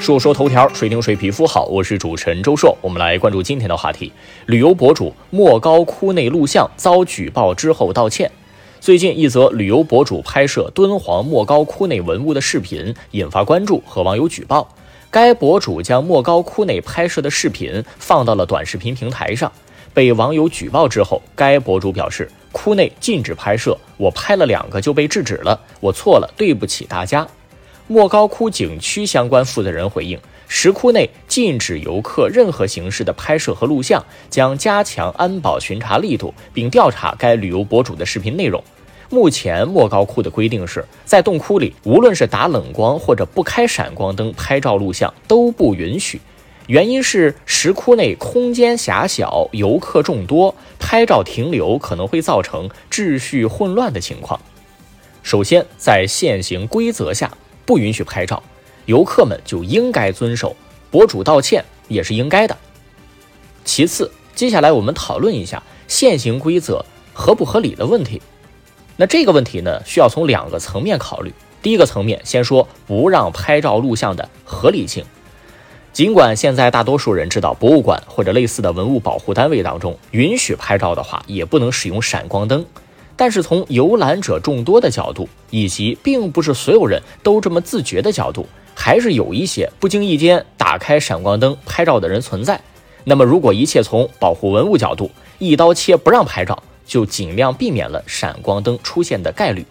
说说头条，谁听谁皮肤好。我是主持人周硕，我们来关注今天的话题：旅游博主莫高窟内录像遭举报之后道歉。最近一则旅游博主拍摄敦煌莫高窟内文物的视频引发关注和网友举报。该博主将莫高窟内拍摄的视频放到了短视频平台上，被网友举报之后，该博主表示窟内禁止拍摄，我拍了两个就被制止了，我错了，对不起大家。莫高窟景区相关负责人回应：石窟内禁止游客任何形式的拍摄和录像，将加强安保巡查力度，并调查该旅游博主的视频内容。目前莫高窟的规定是在洞窟里，无论是打冷光或者不开闪光灯拍照录像都不允许。原因是石窟内空间狭小，游客众多，拍照停留可能会造成秩序混乱的情况。首先，在现行规则下。不允许拍照，游客们就应该遵守。博主道歉也是应该的。其次，接下来我们讨论一下现行规则合不合理的问题。那这个问题呢，需要从两个层面考虑。第一个层面，先说不让拍照录像的合理性。尽管现在大多数人知道，博物馆或者类似的文物保护单位当中，允许拍照的话，也不能使用闪光灯。但是从游览者众多的角度，以及并不是所有人都这么自觉的角度，还是有一些不经意间打开闪光灯拍照的人存在。那么，如果一切从保护文物角度一刀切不让拍照，就尽量避免了闪光灯出现的概率。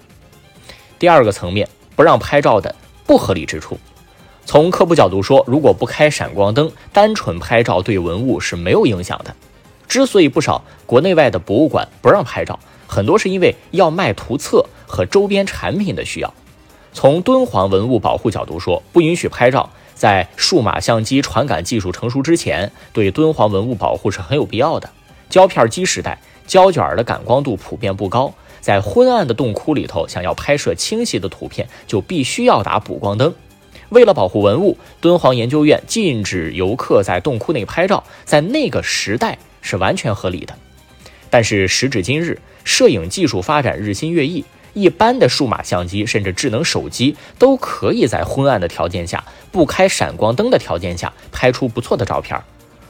第二个层面，不让拍照的不合理之处，从科普角度说，如果不开闪光灯，单纯拍照对文物是没有影响的。之所以不少国内外的博物馆不让拍照，很多是因为要卖图册和周边产品的需要。从敦煌文物保护角度说，不允许拍照，在数码相机传感技术成熟之前，对敦煌文物保护是很有必要的。胶片机时代，胶卷的感光度普遍不高，在昏暗的洞窟里头，想要拍摄清晰的图片，就必须要打补光灯。为了保护文物，敦煌研究院禁止游客在洞窟内拍照，在那个时代是完全合理的。但是时至今日，摄影技术发展日新月异，一般的数码相机甚至智能手机都可以在昏暗的条件下、不开闪光灯的条件下拍出不错的照片。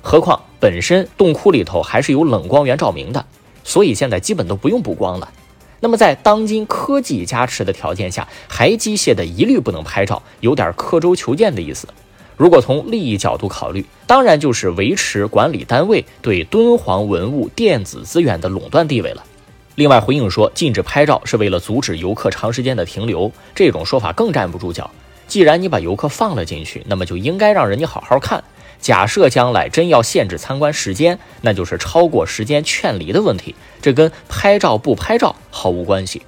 何况本身洞窟里头还是有冷光源照明的，所以现在基本都不用补光了。那么在当今科技加持的条件下，还机械的一律不能拍照，有点刻舟求剑的意思。如果从利益角度考虑，当然就是维持管理单位对敦煌文物电子资源的垄断地位了。另外回应说，禁止拍照是为了阻止游客长时间的停留，这种说法更站不住脚。既然你把游客放了进去，那么就应该让人家好好看。假设将来真要限制参观时间，那就是超过时间劝离的问题，这跟拍照不拍照毫无关系。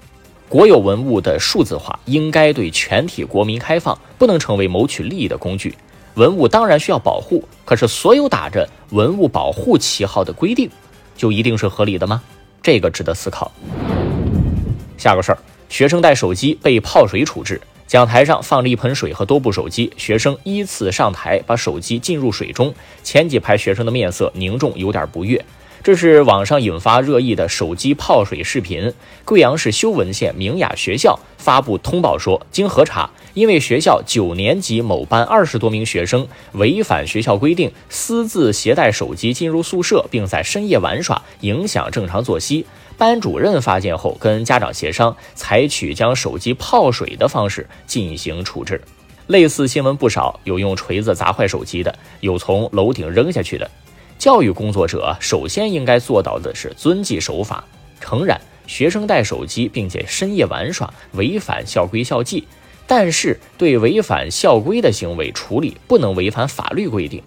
国有文物的数字化应该对全体国民开放，不能成为谋取利益的工具。文物当然需要保护，可是所有打着文物保护旗号的规定，就一定是合理的吗？这个值得思考。下个事儿，学生带手机被泡水处置，讲台上放了一盆水和多部手机，学生依次上台把手机浸入水中，前几排学生的面色凝重，有点不悦。这是网上引发热议的手机泡水视频。贵阳市修文县明雅学校发布通报说，经核查，因为学校九年级某班二十多名学生违反学校规定，私自携带手机进入宿舍，并在深夜玩耍，影响正常作息。班主任发现后，跟家长协商，采取将手机泡水的方式进行处置。类似新闻不少，有用锤子砸坏手机的，有从楼顶扔下去的。教育工作者首先应该做到的是遵纪守法。诚然，学生带手机并且深夜玩耍，违反校规校纪，但是对违反校规的行为处理不能违反法律规定。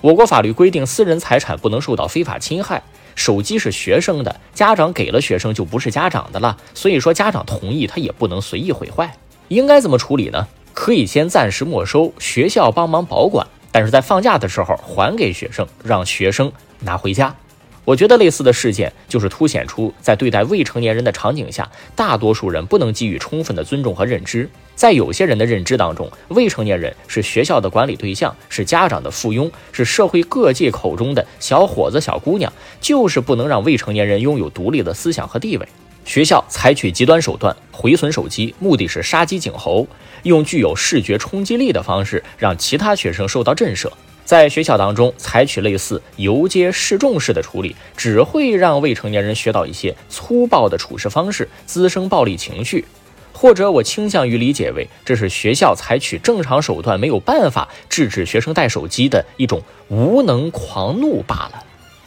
我国法律规定，私人财产不能受到非法侵害。手机是学生的，家长给了学生就不是家长的了。所以说，家长同意他也不能随意毁坏。应该怎么处理呢？可以先暂时没收，学校帮忙保管。但是在放假的时候还给学生，让学生拿回家。我觉得类似的事件就是凸显出在对待未成年人的场景下，大多数人不能给予充分的尊重和认知。在有些人的认知当中，未成年人是学校的管理对象，是家长的附庸，是社会各界口中的小伙子、小姑娘，就是不能让未成年人拥有独立的思想和地位。学校采取极端手段毁损手机，目的是杀鸡儆猴，用具有视觉冲击力的方式让其他学生受到震慑。在学校当中采取类似游街示众式的处理，只会让未成年人学到一些粗暴的处事方式，滋生暴力情绪。或者我倾向于理解为，这是学校采取正常手段没有办法制止学生带手机的一种无能狂怒罢了。